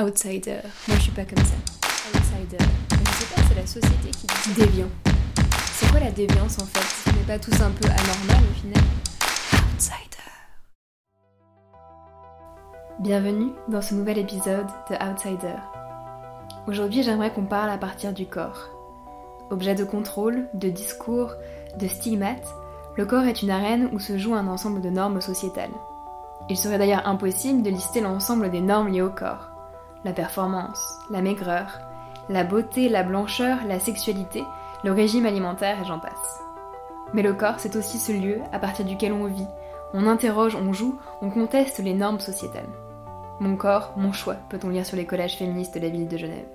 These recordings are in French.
Outsider. Moi, je suis pas comme ça. Outsider. Mais je sais pas, c'est la société qui dit déviant. C'est quoi la déviance en fait? Ce n'est pas tous un peu anormal au final? Outsider. Bienvenue dans ce nouvel épisode de Outsider. Aujourd'hui, j'aimerais qu'on parle à partir du corps. Objet de contrôle, de discours, de stigmates, le corps est une arène où se joue un ensemble de normes sociétales. Il serait d'ailleurs impossible de lister l'ensemble des normes liées au corps. La performance, la maigreur, la beauté, la blancheur, la sexualité, le régime alimentaire et j'en passe. Mais le corps, c'est aussi ce lieu à partir duquel on vit, on interroge, on joue, on conteste les normes sociétales. Mon corps, mon choix, peut-on lire sur les collages féministes de la ville de Genève.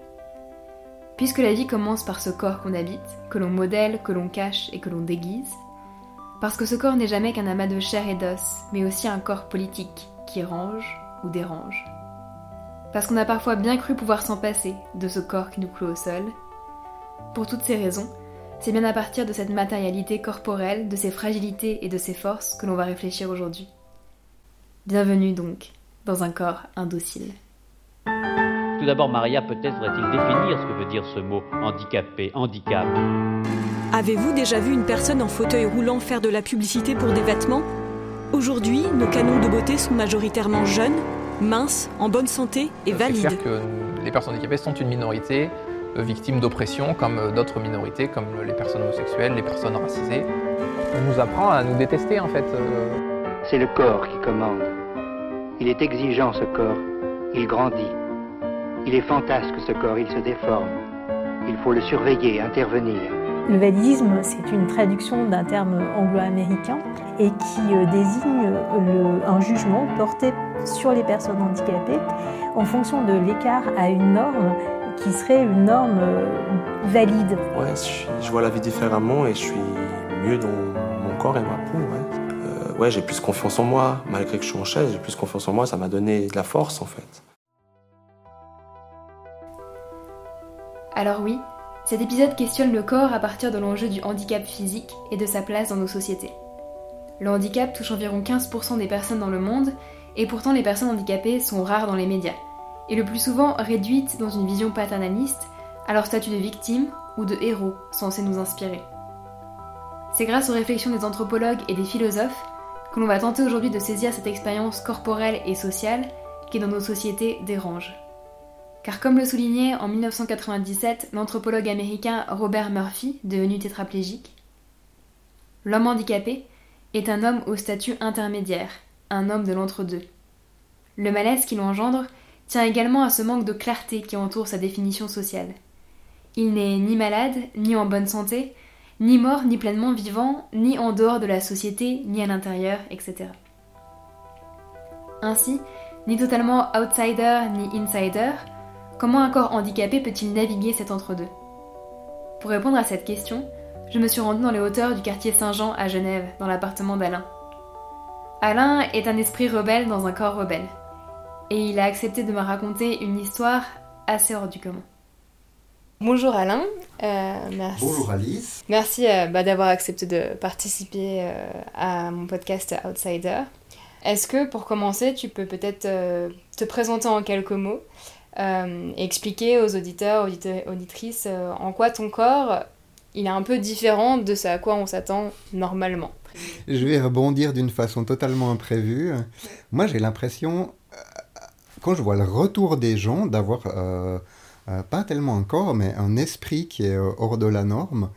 Puisque la vie commence par ce corps qu'on habite, que l'on modèle, que l'on cache et que l'on déguise, parce que ce corps n'est jamais qu'un amas de chair et d'os, mais aussi un corps politique qui range ou dérange. Parce qu'on a parfois bien cru pouvoir s'en passer de ce corps qui nous cloue au sol. Pour toutes ces raisons, c'est bien à partir de cette matérialité corporelle, de ses fragilités et de ses forces que l'on va réfléchir aujourd'hui. Bienvenue donc dans un corps indocile. Tout d'abord, Maria, peut-être faudrait-il définir ce que veut dire ce mot handicapé, handicap. Avez-vous déjà vu une personne en fauteuil roulant faire de la publicité pour des vêtements? Aujourd'hui, nos canons de beauté sont majoritairement jeunes, minces, en bonne santé et valides. C'est clair que les personnes handicapées sont une minorité euh, victime d'oppression comme euh, d'autres minorités, comme les personnes homosexuelles, les personnes racisées. On nous apprend à nous détester en fait. euh. C'est le corps qui commande. Il est exigeant ce corps. Il grandit. Il est fantasque ce corps, il se déforme. Il faut le surveiller, intervenir. Le validisme, c'est une traduction d'un terme anglo-américain et qui euh, désigne le- un jugement porté sur les personnes handicapées en fonction de l'écart à une norme qui serait une norme euh, valide. Ouais, je, vois la vie différemment et je suis mieux dans mon corps et ma peau. Ouais, Euh, ouais j'ai plus confiance en moi. Malgré que je suis en chaise, j'ai plus confiance en moi. Ça m'a donné de la force en fait. Alors oui, cet épisode questionne le corps à partir de l'enjeu du handicap physique et de sa place dans nos sociétés. Le handicap touche environ 15% des personnes dans le monde, et pourtant les personnes handicapées sont rares dans les médias, et le plus souvent réduites dans une vision paternaliste à leur statut de victime ou de héros censés nous inspirer. C'est grâce aux réflexions des anthropologues et des philosophes que l'on va tenter aujourd'hui de saisir cette expérience corporelle et sociale qui dans nos sociétés dérange. Car comme le soulignait en 1997 l'anthropologue américain Robert Murphy, devenu tétraplégique, l'homme handicapé est un homme au statut intermédiaire, un homme de l'entre-deux. Le malaise qu'il engendre tient également à ce manque de clarté qui entoure sa définition sociale. Il n'est ni malade, ni en bonne santé, ni mort, ni pleinement vivant, ni en dehors de la société, ni à l'intérieur, etc. Ainsi, ni totalement outsider, ni insider, Comment un corps handicapé peut-il naviguer cet entre-deux? Pour répondre à cette question, je me suis rendue dans les hauteurs du quartier Saint-Jean à Genève, dans l'appartement d'Alain. Alain est un esprit rebelle dans un corps rebelle. Et il a accepté de me raconter une histoire assez hors du commun. Bonjour Alain, Euh, merci. Bonjour Alice. Merci euh, bah, d'avoir accepté de participer euh, à mon podcast Outsider. Est-ce que pour commencer, tu peux peut-être euh, te présenter en quelques mots euh, expliquer aux auditeurs, audite- auditrices euh, en quoi ton corps il est un peu différent de ce à quoi on s'attend normalement. Je vais rebondir d'une façon totalement imprévue. Moi, j'ai l'impression, euh, quand je vois le retour des gens, d'avoir pas tellement un corps, mais un esprit qui est hors de la norme.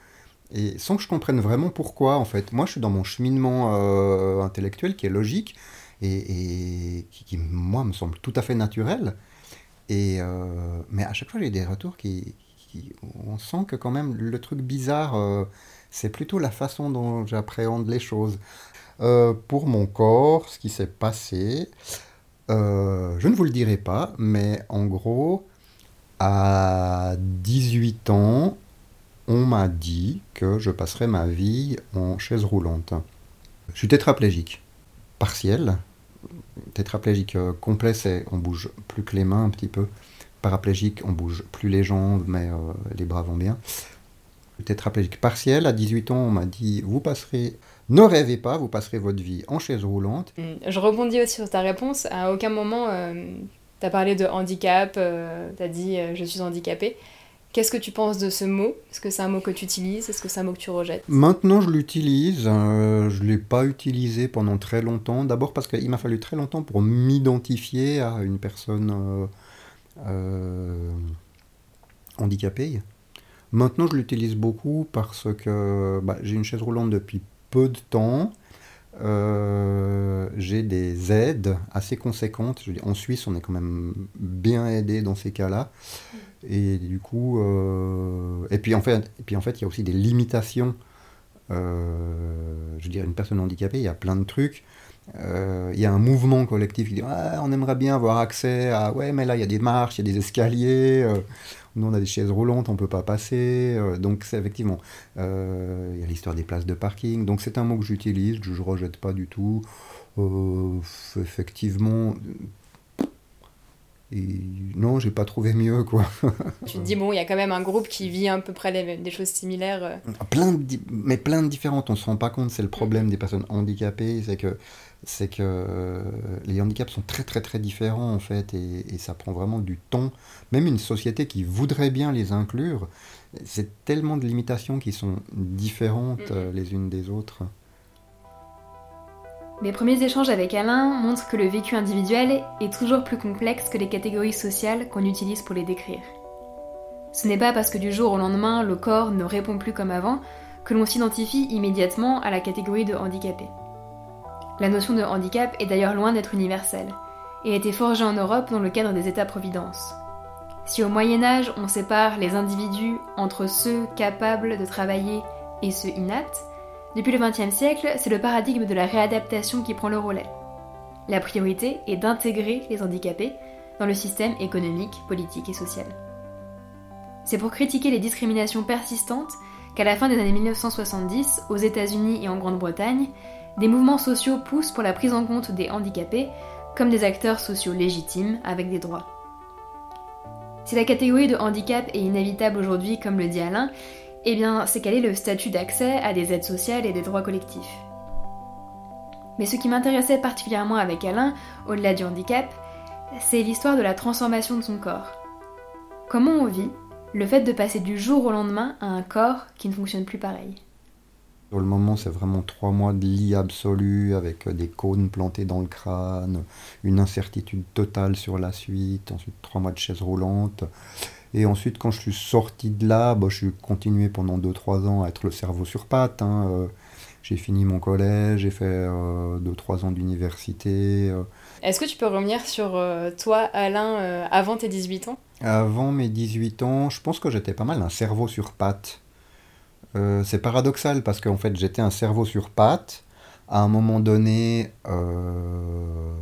Et sans que je comprenne vraiment pourquoi, en fait. Moi, je suis dans mon cheminement intellectuel qui est logique et, et qui, qui, moi, me semble tout à fait naturel. Et, euh, mais à chaque fois, j'ai des retours qui, On sent que quand même, le truc bizarre, euh, c'est plutôt la façon dont j'appréhende les choses. Euh, pour mon corps, ce qui s'est passé, je ne vous le dirai pas, mais en gros, à 18 ans, on m'a dit que je passerais ma vie en chaise roulante. Je suis tétraplégique, partiel. Tétraplégique euh, complet, c'est on bouge plus que les mains un petit peu. Paraplégique, on bouge plus les jambes, mais euh, les bras vont bien. Tétraplégique partiel, à 18 ans, on m'a dit vous passerez, ne rêvez pas, vous passerez votre vie en chaise roulante. Mm, Je rebondis aussi sur ta réponse. À aucun moment, euh, Tu as parlé de handicap, tu as dit je suis handicapé. Qu'est-ce que tu penses de ce mot? Est-ce que c'est un mot que tu utilises? Est-ce que c'est un mot que tu rejettes? Maintenant, je l'utilise. je ne l'ai pas utilisé pendant très longtemps. D'abord parce qu'il m'a fallu très longtemps pour m'identifier à une personne handicapée. Maintenant, je l'utilise beaucoup parce que bah, j'ai une chaise roulante depuis peu de temps. Euh, j'ai des aides assez conséquentes. en Suisse, on est quand même bien aidé dans ces cas-là. Et du coup, euh, et puis en fait, et puis en fait, il y a aussi des limitations. Euh, je veux dire, une personne handicapée, il y a plein de trucs. il y a un mouvement collectif qui dit ah, on aimerait bien avoir accès à ouais mais là il y a des marches, il y a des escaliers, nous, on a des chaises roulantes, on ne peut pas passer. Euh, donc, c'est effectivement, euh, il y a l'histoire des places de parking. Donc, c'est un mot que j'utilise, je ne rejette pas du tout. Euh, effectivement, et non, j'ai pas trouvé mieux, quoi. tu te dis, bon, il y a quand même un groupe qui vit à peu près des choses similaires. Plein mais plein de différentes, on se rend pas compte, c'est le problème des personnes handicapées, c'est que c'est que euh, les handicaps sont très très très différents en fait et, ça prend vraiment du temps. Même une société qui voudrait bien les inclure, c'est tellement de limitations qui sont différentes euh, les unes des autres. Mes premiers échanges avec Alain montrent que le vécu individuel est toujours plus complexe que les catégories sociales qu'on utilise pour les décrire. Ce n'est pas parce que du jour au lendemain le corps ne répond plus comme avant que l'on s'identifie immédiatement à la catégorie de handicapé. La notion de handicap est d'ailleurs loin d'être universelle, et a été forgée en Europe dans le cadre des États-providence. Si au Moyen Âge on sépare les individus entre ceux capables de travailler et ceux inaptes, depuis le XXe siècle, c'est le paradigme de la réadaptation qui prend le relais. La priorité est d'intégrer les handicapés dans le système économique, politique et social. C'est pour critiquer les discriminations persistantes qu'à la fin des années 1970, aux États-Unis et en Grande-Bretagne, des mouvements sociaux poussent pour la prise en compte des handicapés comme des acteurs sociaux légitimes avec des droits. Si la catégorie de handicap est inévitable aujourd'hui, comme le dit Alain, eh bien, c'est quel est le statut d'accès à des aides sociales et des droits collectifs. Mais ce qui m'intéressait particulièrement avec Alain, au-delà du handicap, c'est l'histoire de la transformation de son corps. Comment on vit le fait de passer du jour au lendemain à un corps qui ne fonctionne plus pareil? Pour le moment, c'est vraiment trois mois de lit absolu avec euh, des cônes plantés dans le crâne, une incertitude totale sur la suite, ensuite trois mois de chaise roulante. Et ensuite, quand je suis sorti de là, bah, je suis continué pendant 2-3 ans à être le cerveau sur pattes. Hein, euh. j'ai fini mon collège, j'ai fait 2-3 euh, ans d'université. Est-ce que tu peux revenir sur toi, Alain, avant tes 18 ans? Avant mes 18 ans, je pense que j'étais pas mal un cerveau sur pattes. Euh, c'est paradoxal parce qu'en fait j'étais un cerveau sur pattes. À un moment donné, euh,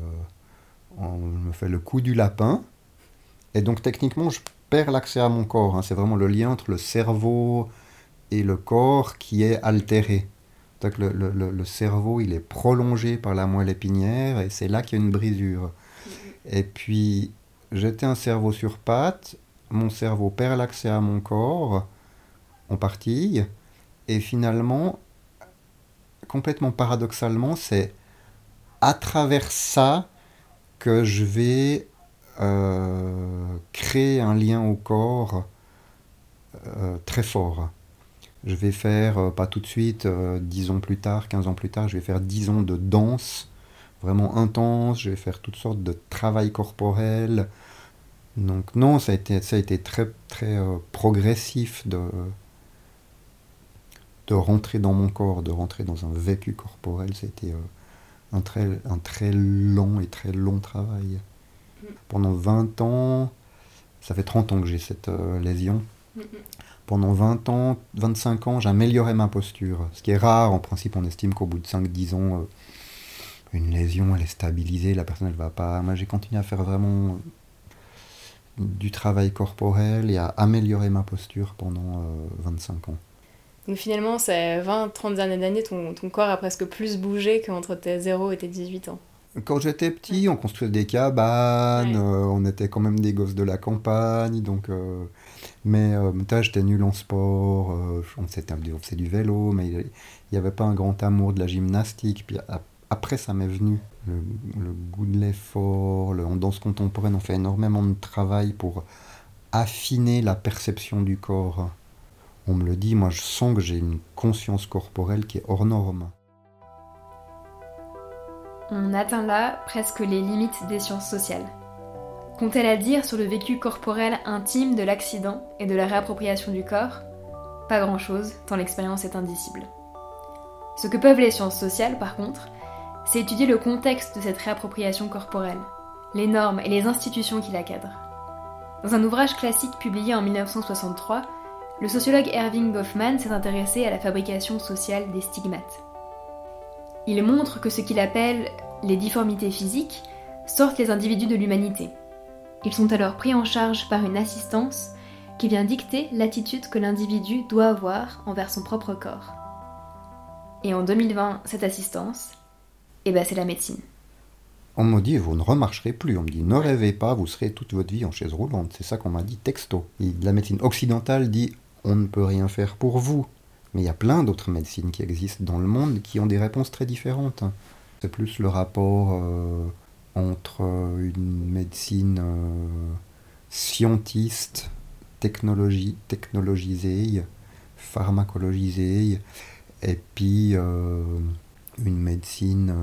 on me fait le coup du lapin. Et donc techniquement, je perds l'accès à mon corps. Hein. C'est vraiment le lien entre le cerveau et le corps qui est altéré. Donc le, le, cerveau, il est prolongé par la moelle épinière et c'est là qu'il y a une brisure. Et puis, j'étais un cerveau sur pattes. Mon cerveau perd l'accès à mon corps en partie. Et finalement, complètement paradoxalement, c'est à travers ça que je vais créer un lien au corps euh, très fort. Je vais faire, euh, pas tout de suite, 10 ans plus tard, 15 ans plus tard, je vais faire 10 ans de danse vraiment intense, je vais faire toutes sortes de travail corporel. Donc non, ça a été, ça a été très, très progressif de, de rentrer dans mon corps, de rentrer dans un vécu corporel, c'était euh, un, très, un très long et très long travail. Pendant 20 ans, ça fait 30 ans que j'ai cette euh, lésion. Pendant 20 ans, 25 ans, j'améliorais ma posture. Ce qui est rare, en principe, on estime qu'au bout de 5-10 ans, euh, une lésion, elle est stabilisée, la personne, elle va pas. Moi, j'ai continué à faire vraiment du travail corporel et à améliorer ma posture pendant 25 ans. Donc finalement, c'est 20-30 années ton, ton corps a presque plus bougé qu'entre tes 0 et tes 18 ans. Quand j'étais petit, on construisait des cabanes, euh, on était quand même des gosses de la campagne, donc... Euh, mais euh, j'étais nul en sport, on, faisait, du vélo, mais il n'y avait pas un grand amour de la gymnastique. Puis après ça m'est venu. Le, le goût de l'effort, le- en danse contemporaine, on fait énormément de travail pour affiner la perception du corps. On me le dit, moi je sens que j'ai une conscience corporelle qui est hors norme. On atteint là presque les limites des sciences sociales. Qu'ont-elles à dire sur le vécu corporel intime de l'accident et de la réappropriation du corps? Pas grand-chose, tant l'expérience est indicible. Ce que peuvent les sciences sociales, par contre, c'est étudier le contexte de cette réappropriation corporelle, les normes et les institutions qui la cadrent. Dans un ouvrage classique publié en 1963, le sociologue Erving Goffman s'est intéressé à la fabrication sociale des stigmates. Il montre que ce qu'il appelle les difformités physiques sortent les individus de l'humanité. Ils sont alors pris en charge par une assistance qui vient dicter l'attitude que l'individu doit avoir envers son propre corps. Et en 2020, cette assistance, eh ben c'est la médecine. On me dit, vous ne remarcherez plus. On me dit, ne rêvez pas, vous serez toute votre vie en chaise roulante. C'est ça qu'on m'a dit texto. La médecine occidentale dit, on ne peut rien faire pour vous. Mais il y a plein d'autres médecines qui existent dans le monde qui ont des réponses très différentes. C'est plus le rapport euh, entre euh, une médecine euh, scientiste, technologie, technologisée, pharmacologisée, et puis une médecine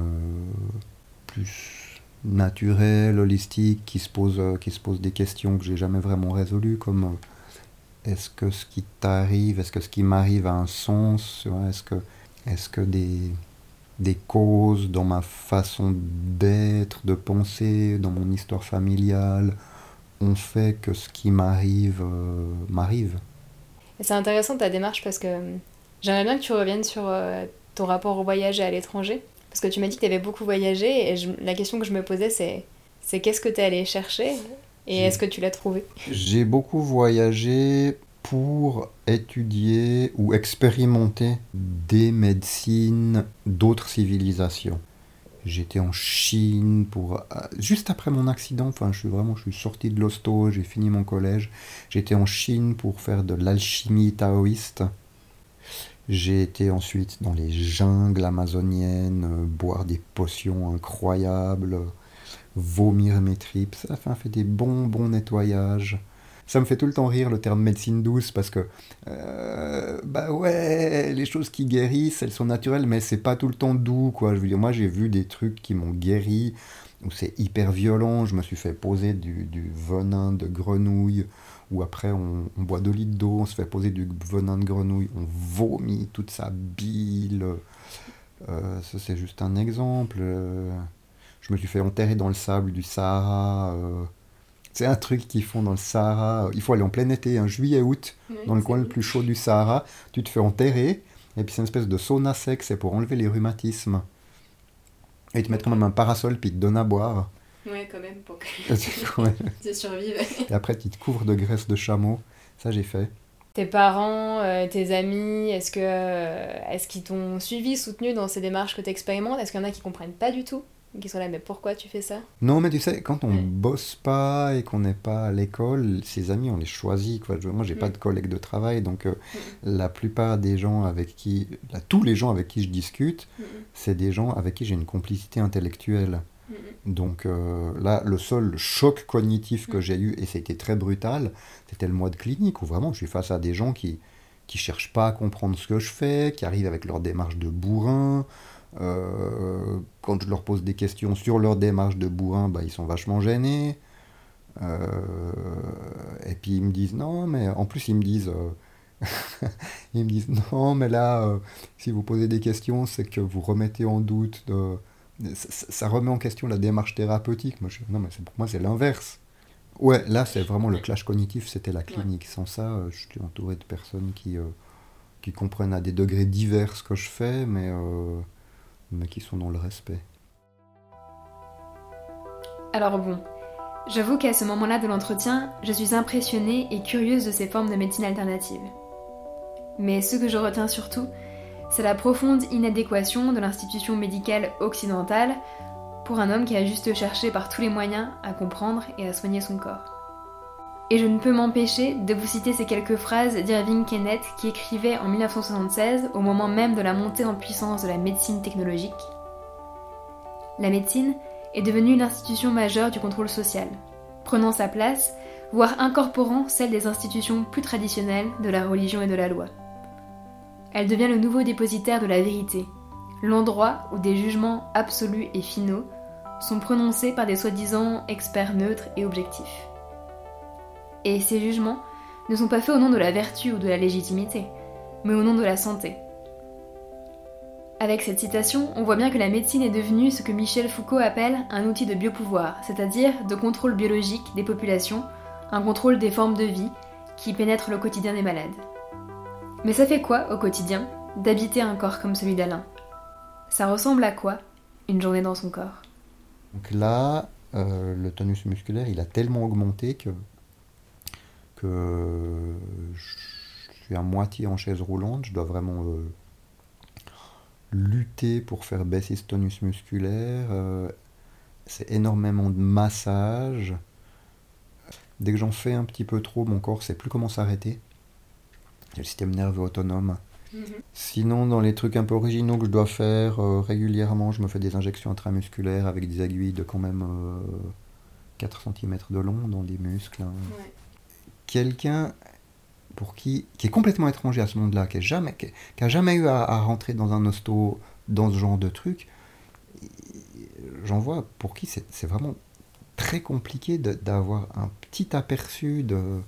plus naturelle, holistique, qui se pose, qui se pose des questions que j'ai jamais vraiment résolues, comme est-ce que ce qui t'arrive, est-ce que ce qui m'arrive a un sens, est-ce que, est-ce que des, causes dans ma façon d'être, de penser, dans mon histoire familiale, ont fait que ce qui m'arrive euh, m'arrive? C'est intéressant ta démarche parce que euh, j'aimerais bien que tu reviennes sur euh, ton rapport au voyage et à l'étranger. Parce que tu m'as dit que tu avais beaucoup voyagé et la question que je me posais c'est qu'est-ce que tu es allé chercher? Et est-ce que tu l'as trouvé? J'ai beaucoup voyagé pour étudier ou expérimenter des médecines d'autres civilisations. J'étais en Chine pour euh, juste après mon accident. Enfin, je suis vraiment, je suis sorti de l'hosto, j'ai fini mon collège. J'étais en Chine pour faire de l'alchimie taoïste. J'ai été ensuite dans les jungles amazoniennes, euh, boire des potions incroyables, vomir mes tripes. Ça fait, des bons, bons nettoyages. Ça me fait tout le temps rire le terme médecine douce parce que, euh, bah ouais, les choses qui guérissent, elles sont naturelles, mais c'est pas tout le temps doux, quoi. Je veux dire, moi j'ai vu des trucs qui m'ont guéri, où c'est hyper violent. Je me suis fait poser du, du venin de grenouille, ou après on, on boit 2 litres d'eau, on se fait poser du venin de grenouille, on vomit toute sa bile. Euh, ça c'est juste un exemple. Euh, je me suis fait enterrer dans le sable du Sahara. euh, c'est un truc qu'ils font dans le Sahara. Il faut aller en plein été, un juillet-août, dans le coin le plus chaud du Sahara. Tu te fais enterrer, et puis c'est une espèce de sauna sec, c'est pour enlever les rhumatismes. Et ils te mettent quand même un parasol, puis ils te donnent à boire. Ouais, quand même, pour que tu survives. et après, tu te couvres de graisse de chameau. Ça, j'ai fait. Tes parents, euh, tes amis, est-ce que euh, est-ce qu'ils t'ont suivi, soutenu dans ces démarches que tu expérimentes Est-ce qu'il y en a qui comprennent pas du tout? Qui sont là, mais pourquoi tu fais ça? Non, mais tu sais, quand on Ouais. bosse pas et qu'on n'est pas à l'école, ses amis, on les choisit. Quoi. Je- moi, j'ai pas Mm. de collègues de travail, donc euh, la plupart des gens avec qui, là, tous les gens avec qui je discute, c'est des gens avec qui j'ai une complicité intellectuelle. Donc euh, là, le seul choc cognitif que j'ai eu, et c'était très brutal, c'était le mois de clinique, où vraiment je suis face à des gens qui qui cherchent pas à comprendre ce que je fais, qui arrivent avec leur démarche de bourrin. Euh, quand je leur pose des questions sur leur démarche de bourrin, bah, ils sont vachement gênés. Euh, et puis ils me disent non, mais en plus ils me disent, euh, ils me disent non, mais là, si vous posez des questions, c'est que vous remettez en doute de, ça, ça remet en question la démarche thérapeutique. Moi, je, non, mais pour moi, c'est l'inverse. Ouais, là, c'est vraiment le clash cognitif, c'était la clinique. Sans ça, je suis entouré de personnes qui, qui comprennent à des degrés divers ce que je fais, mais, mais qui sont dans le respect. Alors bon, j'avoue qu'à ce moment-là de l'entretien, je suis impressionnée et curieuse de ces formes de médecine alternative. Mais ce que je retiens surtout, c'est la profonde inadéquation de l'institution médicale occidentale pour un homme qui a juste cherché par tous les moyens à comprendre et à soigner son corps. Et je ne peux m'empêcher de vous citer ces quelques phrases d'Irving Kenneth qui écrivait en 1976, au moment même de la montée en puissance de la médecine technologique. la médecine est devenue l'institution majeure du contrôle social, prenant sa place, voire incorporant celle des institutions plus traditionnelles de la religion et de la loi. Elle devient le nouveau dépositaire de la vérité, l'endroit où des jugements absolus et finaux sont prononcés par des soi-disant experts neutres et objectifs. Et ces jugements ne sont pas faits au nom de la vertu ou de la légitimité, mais au nom de la santé. Avec cette citation, on voit bien que la médecine est devenue ce que Michel Foucault appelle un outil de biopouvoir, c'est-à-dire de contrôle biologique des populations, un contrôle des formes de vie qui pénètre le quotidien des malades. Mais ça fait quoi au quotidien d'habiter un corps comme celui d'Alain? Ça ressemble à quoi une journée dans son corps? Donc là, euh, le tonus musculaire, il a tellement augmenté que, que je suis à moitié en chaise roulante. Je dois vraiment euh, lutter pour faire baisser ce tonus musculaire. euh, c'est énormément de massage. Dès que j'en fais un petit peu trop, mon corps sait plus comment s'arrêter. J'ai le système nerveux autonome. Sinon, dans les trucs un peu originaux que je dois faire euh, régulièrement, je me fais des injections intramusculaires avec des aiguilles de quand même euh, 4 cm de long dans des muscles. hein. Quelqu'un pour qui, qui est complètement étranger à ce monde-là, qui n'a jamais, qui, qui a jamais eu à, à rentrer dans un hosto, dans ce genre de truc, j'en vois pour qui c'est vraiment très compliqué d'avoir un petit aperçu de,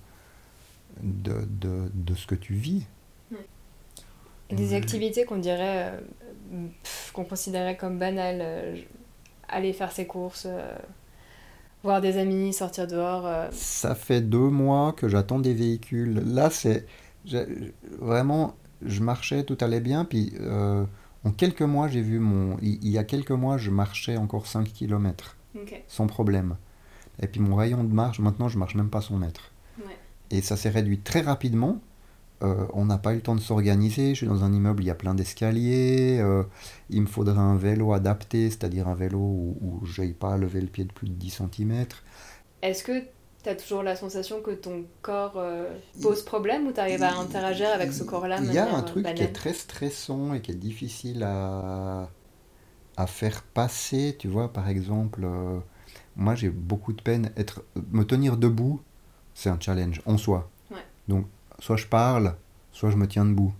de, de, de ce que tu vis. Des activités qu'on dirait, euh, qu'on considérait comme banales, euh, aller faire ses courses, euh, voir des amis, sortir dehors. euh, Ça fait deux mois que j'attends des véhicules. Là, c'est vraiment, je marchais, tout allait bien, puis euh, en quelques mois, j'ai vu mon. Il, y a quelques mois, je marchais encore 5 km sans problème. Et puis mon rayon de marche, maintenant, je marche même pas 100 mètres. Ouais. Et ça s'est réduit très rapidement. Euh, on n'a pas eu le temps de s'organiser. Je suis dans un immeuble, il y a plein d'escaliers. euh, il me faudrait un vélo adapté, c'est-à-dire un vélo où, où je n'aille pas à lever le pied de plus de 10 cm. Est-ce que tu as toujours la sensation que ton corps euh, pose problème ou tu arrives à interagir avec ce corps-là Il y a un truc qui est très stressant et qui est difficile à, à faire passer. Tu vois, par exemple, moi j'ai beaucoup de peine. Être, me tenir debout, c'est un challenge en soi. Ouais. Donc, soit je parle, soit je me tiens debout.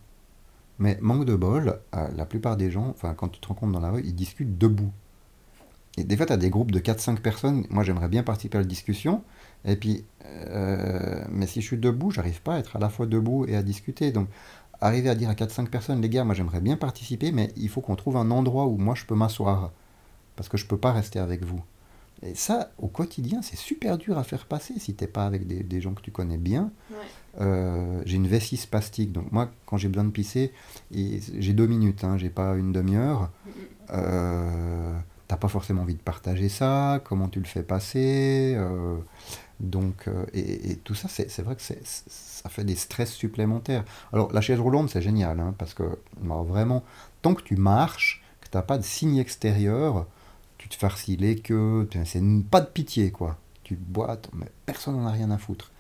Mais manque de bol, euh, la plupart des gens, quand tu te rencontres dans la rue, ils discutent debout. Et des fois, tu as des groupes de 4-5 personnes. Moi, j'aimerais bien participer à la discussion. Et puis, euh, mais si je suis debout, j'arrive pas à être à la fois debout et à discuter. Donc, arriver à dire à 4-5 personnes, les gars, moi j'aimerais bien participer, mais il faut qu'on trouve un endroit où moi je peux m'asseoir. Parce que je peux pas rester avec vous. Et ça, au quotidien, c'est super dur à faire passer si t'es pas avec des, gens que tu connais bien. Euh, j'ai une vessie spastique, donc moi, quand j'ai besoin de pisser, j'ai deux minutes, hein, j'ai pas une demi-heure. Euh, T'as pas forcément envie de partager ça, comment tu le fais passer. euh, donc, et, tout ça, c'est vrai que c'est- ça fait des stress supplémentaires. Alors, la chaise roulante, c'est génial, hein, parce que alors, vraiment, tant que tu marches, que tu n'as pas de signe extérieur, tu te farcis les queues, c'est pas de pitié, quoi. Tu boites, mais personne n'en a rien à foutre.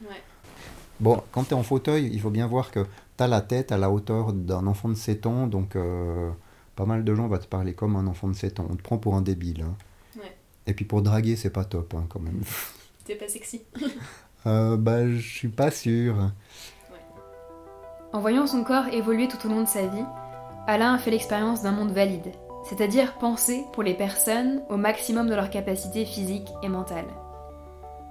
Bon, quand tu es en fauteuil, il faut bien voir que tu as la tête à la hauteur d'un enfant de 7 ans, donc euh, pas mal de gens vont te parler comme un enfant de 7 ans. On te prend pour un débile. hein. Ouais. Et puis pour draguer, c'est pas top, hein, quand même. T'es pas sexy. Euh, bah, je suis pas sûr. En voyant son corps évoluer tout au long de sa vie, Alain a fait l'expérience d'un monde valide, c'est-à-dire pensé pour les personnes au maximum de leurs capacités physiques et mentales.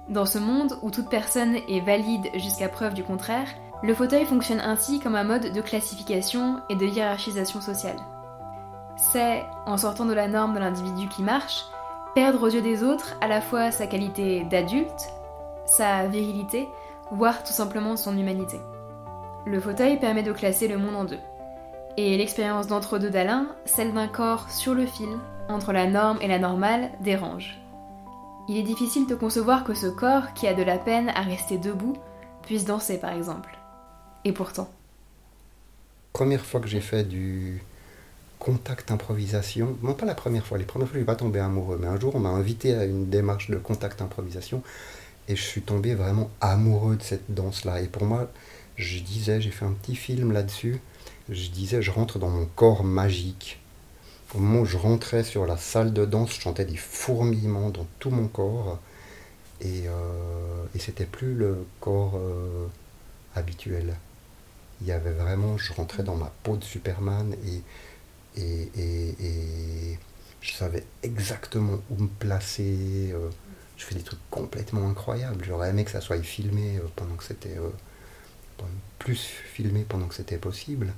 Dans ce monde où toute personne est valide jusqu'à preuve du contraire, le fauteuil fonctionne ainsi comme un mode de classification et de hiérarchisation sociale. C'est, en sortant de la norme de l'individu qui marche, perdre aux yeux des autres à la fois sa qualité d'adulte, sa virilité, voire tout simplement son humanité. Le fauteuil permet de classer le monde en deux. Et l'expérience d'entre-deux d'Alain, celle d'un corps sur le fil, entre la norme et la normale, dérange. Il est difficile de concevoir que ce corps, qui a de la peine à rester debout, puisse danser par exemple. Et pourtant. Première fois que j'ai fait du contact improvisation, non pas la première fois, les premières fois je suis pas tombé amoureux, mais un jour on m'a invité à une démarche de contact improvisation et je suis tombé vraiment amoureux de cette danse-là. Et pour moi, je disais, j'ai fait un petit film là-dessus, je disais, je rentre dans mon corps magique. Au moment où je rentrais sur la salle de danse, je sentais des fourmillements dans tout mon corps. Et, euh, c'était plus le corps euh, habituel. Il y avait vraiment, je rentrais dans ma peau de Superman et, je savais exactement où me placer. euh, je fais des trucs complètement incroyables. J'aurais aimé que ça soit filmé pendant que c'était. plus filmé pendant que c'était possible.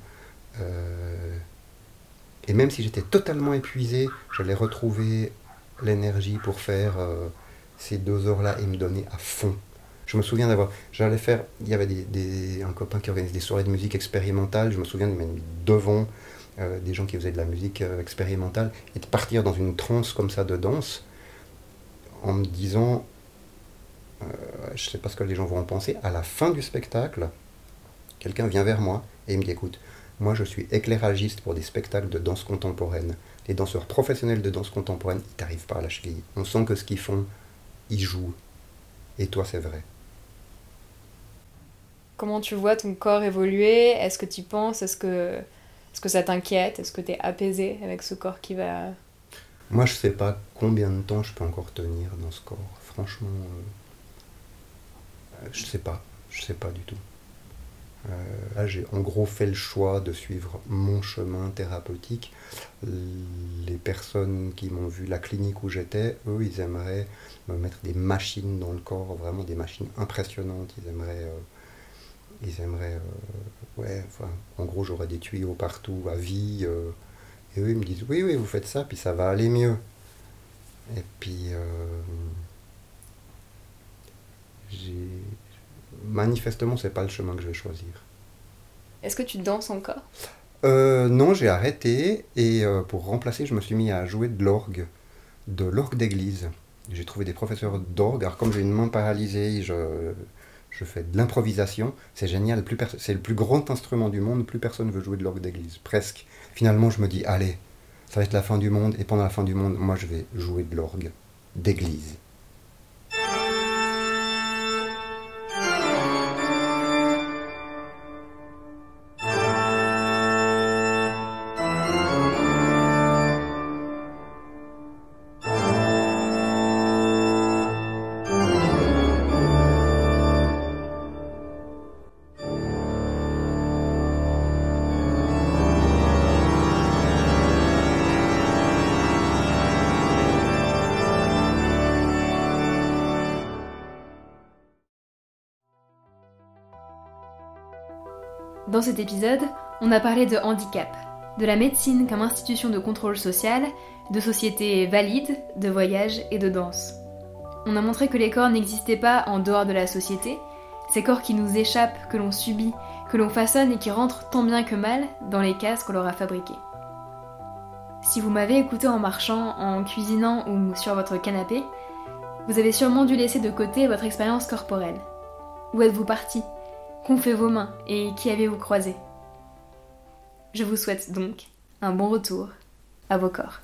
Et même si j'étais totalement épuisé, j'allais retrouver l'énergie pour faire euh, ces deux heures-là et me donner à fond. Je me souviens d'avoir. J'allais faire. Il y avait un copain qui organise des soirées de musique expérimentale. Je me souviens de mettre devant euh, des gens qui faisaient de la musique euh, expérimentale et de partir dans une transe comme ça de danse en me disant. je sais pas ce que les gens vont en penser. À la fin du spectacle, quelqu'un vient vers moi et il me dit écoute, moi je suis éclairagiste pour des spectacles de danse contemporaine. Les danseurs professionnels de danse contemporaine, ils t'arrivent pas à la cheville. On sent que ce qu'ils font, ils jouent. Et toi, c'est vrai. Comment tu vois ton corps évoluer? Est-ce que tu penses? Est-ce que, est que ça t'inquiète? Est-ce que tu es apaisé avec ce corps qui va... Moi, je sais pas combien de temps je peux encore tenir dans ce corps. Franchement, euh, je sais pas. Je sais pas du tout. Euh, là, j'ai en gros fait le choix de suivre mon chemin thérapeutique. Les personnes qui m'ont vu la clinique où j'étais, eux, ils aimeraient me mettre des machines dans le corps, vraiment des machines impressionnantes. Ils aimeraient, euh, ils euh, ouais, en gros, j'aurais des tuyaux partout à vie. et eux, ils me disent, oui, oui, vous faites ça, puis ça va aller mieux. Et puis, j'ai... manifestement, c'est pas le chemin que je vais choisir. Est-ce que tu danses encore? Euh, non, j'ai arrêté, et euh, pour remplacer, je me suis mis à jouer de l'orgue, de l'orgue d'église. J'ai trouvé des professeurs d'orgue, alors comme j'ai une main paralysée, je, je fais de l'improvisation, c'est génial, plus c'est le plus grand instrument du monde, plus personne veut jouer de l'orgue d'église, presque. Finalement, je me dis, allez, ça va être la fin du monde, et pendant la fin du monde, moi je vais jouer de l'orgue d'église. Cet épisode, on a parlé de handicap, de la médecine comme institution de contrôle social, de société valide, de voyage et de danse. On a montré que les corps n'existaient pas en dehors de la société, ces corps qui nous échappent, que l'on subit, que l'on façonne et qui rentrent tant bien que mal dans les cases qu'on leur a fabriquées. Si vous m'avez écouté en marchant, en cuisinant ou sur votre canapé, vous avez sûrement dû laisser de côté votre expérience corporelle. Où êtes-vous parti? Qu'ont fait vos mains et qui avez-vous croisé Je vous souhaite donc un bon retour à vos corps.